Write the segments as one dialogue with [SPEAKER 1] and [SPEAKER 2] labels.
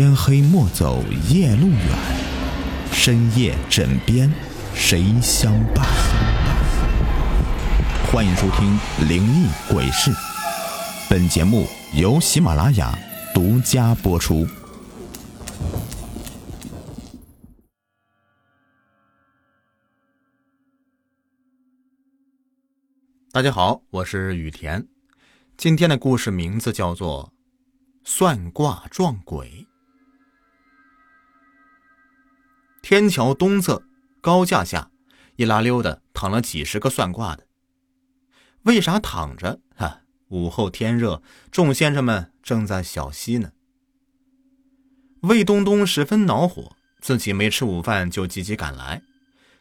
[SPEAKER 1] 天黑莫走夜路远，深夜枕边谁相伴？欢迎收听《灵异鬼事》，本节目由喜马拉雅独家播出。
[SPEAKER 2] 大家好，我是雨田。今天的故事名字叫做《算卦撞鬼》。天桥东侧高架下，一拉溜的躺了几十个算卦的。为啥躺着？哈，午后天热，众先生们正在小息呢。魏东东十分恼火，自己没吃午饭就急急赶来，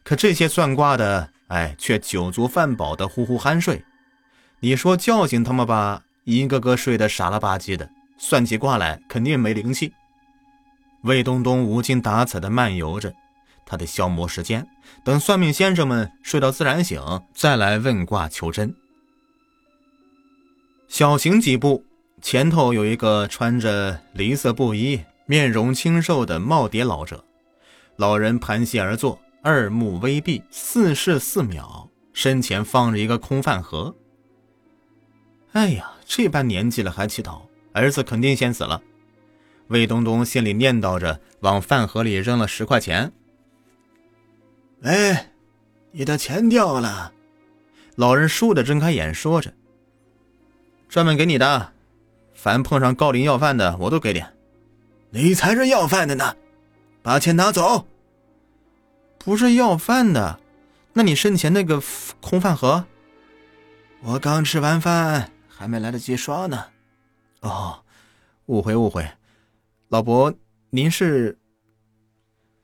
[SPEAKER 2] 可这些算卦的，哎，却酒足饭饱的呼呼酣睡。你说叫醒他们吧，一个个睡得傻了吧唧的，算起卦来肯定没灵气。魏东东无精打采地漫游着，他得消磨时间，等算命先生们睡到自然醒，再来问卦求真。小行几步，前头有一个穿着梨色布衣、面容清瘦的耄耋老者。老人盘膝而坐，二目微闭，四视四秒，身前放着一个空饭盒。哎呀，这般年纪了还乞讨，儿子肯定先死了。魏东东心里念叨着，往饭盒里扔了十块钱。
[SPEAKER 3] 哎，你的钱掉了。
[SPEAKER 2] 老人倏地睁开眼，说着：“专门给你的，凡碰上高龄要饭的，我都给点。
[SPEAKER 3] 你才是要饭的呢，把钱拿走。
[SPEAKER 2] 不是要饭的，那你身前那个空饭盒？
[SPEAKER 3] 我刚吃完饭，还没来得及刷呢。
[SPEAKER 2] 哦，误会误会。”老伯，您是？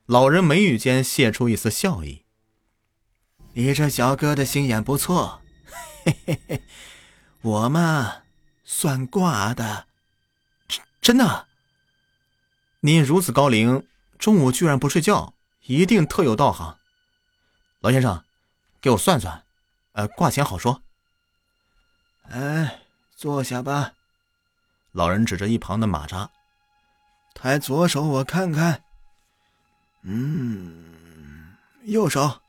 [SPEAKER 2] 老人眉宇间泄出一丝笑意。
[SPEAKER 3] 你这小哥的心眼不错，嘿嘿嘿。我嘛，算卦的，
[SPEAKER 2] 真的。您如此高龄，中午居然不睡觉，一定特有道行。老先生，给我算算，呃，卦钱好说。
[SPEAKER 3] 哎，坐下吧。
[SPEAKER 2] 老人指着一旁的马扎。
[SPEAKER 3] 抬左手，我看看。嗯，右手，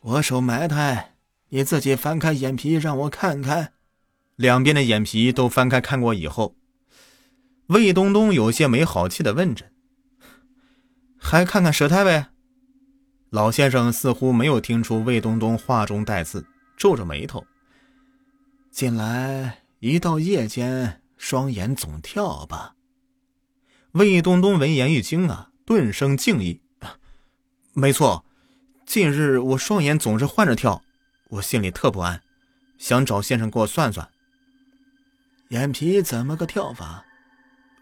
[SPEAKER 3] 我手埋汰，你自己翻开眼皮让我看看。
[SPEAKER 2] 两边的眼皮都翻开看过以后，魏东东有些没好气的问着：“还看看舌苔呗？”老先生似乎没有听出魏东东话中带刺，皱着眉头。
[SPEAKER 3] 近来一到夜间，双眼总跳吧。
[SPEAKER 2] 魏东东闻言一惊啊，顿生敬意。没错，近日我双眼总是换着跳，我心里特不安，想找先生给我算算。
[SPEAKER 3] 眼皮怎么个跳法？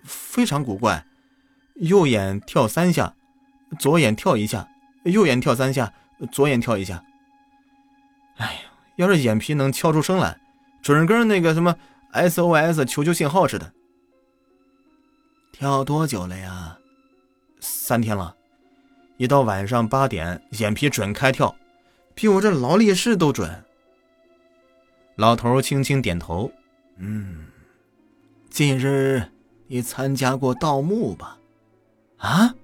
[SPEAKER 2] 非常古怪，右眼跳三下，左眼跳一下，右眼跳三下，左眼跳一下。哎呀，要是眼皮能跳出声来，准跟那个什么 SOS 求救信号似的。
[SPEAKER 3] 跳多久了呀？
[SPEAKER 2] 三天了，一到晚上八点，眼皮准开跳，比我这劳力士都准。老头轻轻点头，
[SPEAKER 3] 嗯，近日你参加过盗墓吧？
[SPEAKER 2] 啊？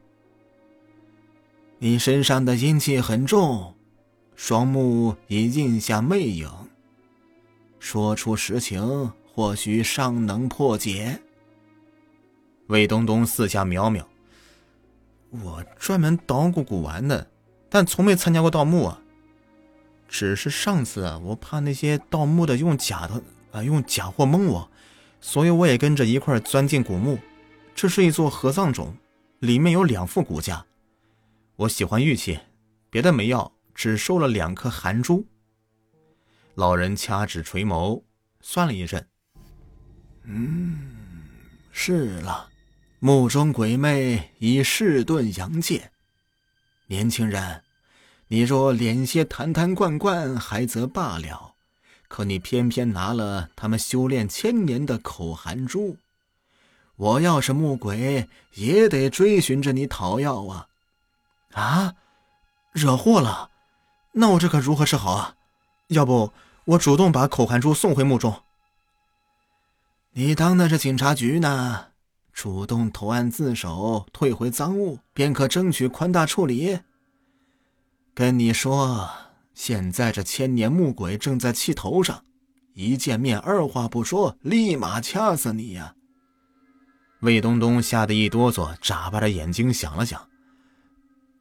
[SPEAKER 3] 你身上的阴气很重，双目已印下魅影，说出实情，或许尚能破解。
[SPEAKER 2] 魏东东四下瞄瞄，我专门捣鼓古玩的，但从没参加过盗墓啊。只是上次，我怕那些盗墓的用假的啊，用假货蒙我，所以我也跟着一块钻进古墓。这是一座合葬冢，里面有两副骨架。我喜欢玉器，别的没要，只收了两颗含珠。老人掐指垂眸，算了一阵，
[SPEAKER 3] 嗯，是了。墓中鬼魅已试遁阳界，年轻人，你若敛些坛坛罐罐还则罢了，可你偏偏拿了他们修炼千年的口含珠，我要是木鬼也得追寻着你讨要啊！
[SPEAKER 2] 啊，惹祸了，那我这可如何是好啊？要不我主动把口含珠送回墓中？
[SPEAKER 3] 你当那是警察局呢？主动投案自首，退回赃物，便可争取宽大处理。跟你说，现在这千年木鬼正在气头上，一见面二话不说，立马掐死你呀！
[SPEAKER 2] 魏东东吓得一哆嗦，眨巴着眼睛想了想：“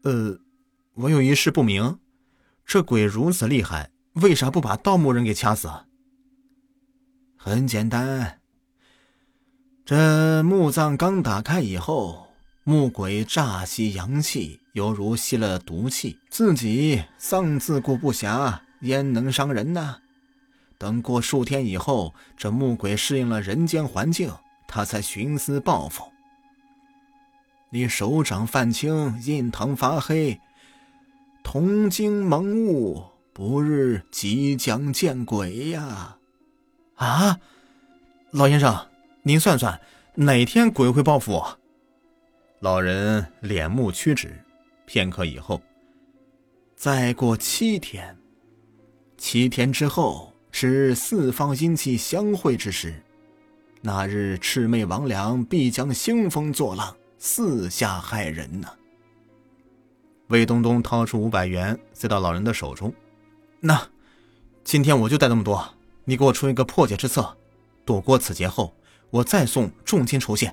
[SPEAKER 2] 呃，我有一事不明，这鬼如此厉害，为啥不把盗墓人给掐死？”
[SPEAKER 3] 很简单，墓葬刚打开以后，墓鬼乍吸阳气，犹如吸了毒气，自己丧自顾不暇，焉能伤人呢？等过数天以后，这墓鬼适应了人间环境。他才寻思报复。你手掌泛青，印堂发黑，铜精蒙雾，不日即将见鬼呀！
[SPEAKER 2] 啊，老先生，您算算哪天鬼会报复我？老人脸目屈指，片刻以后，
[SPEAKER 3] 再过七天，七天之后是四方阴气相会之时。那日魑魅魍魉必将兴风作浪，四下害人呢。
[SPEAKER 2] 魏东东掏出五百元，塞到老人的手中。那，今天我就带这么多，你给我出一个破解之策，躲过此劫后，我再送重金酬谢。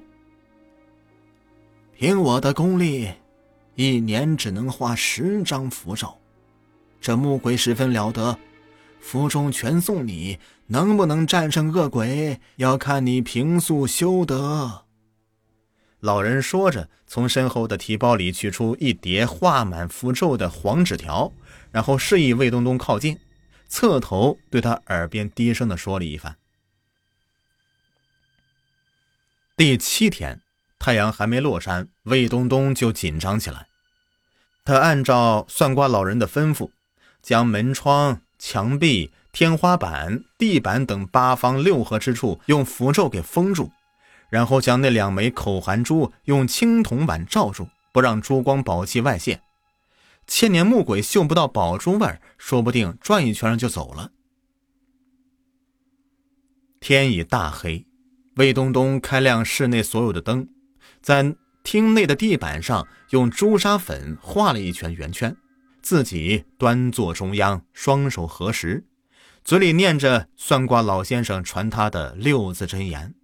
[SPEAKER 3] 凭我的功力，一年只能画十张符咒，这木鬼十分了得。符中全送你，能不能战胜恶鬼，要看你平素修德。
[SPEAKER 2] 老人说着，从身后的提包里取出一叠画满符咒的黄纸条，然后示意魏东东靠近，侧头对他耳边低声的说了一番。第七天，太阳还没落山，魏东东就紧张起来。他按照算卦老人的吩咐，将门窗。墙壁、天花板、地板等八方六合之处用符咒给封住，然后将那两枚口含珠用青铜碗罩住，不让珠光宝气外泄。千年木鬼嗅不到宝珠味说不定转一圈就走了。天已大黑，魏东东开亮室内所有的灯，在厅内的地板上用朱砂粉画了一圈圆圈。自己端坐中央，双手合十，嘴里念着算卦老先生传他的六字真言。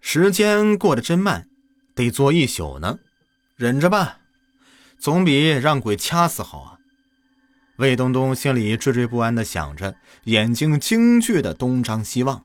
[SPEAKER 2] 时间过得真慢，得坐一宿呢，忍着吧，总比让鬼掐死好啊！魏东东心里惴惴不安的想着，眼睛惊惧的东张西望。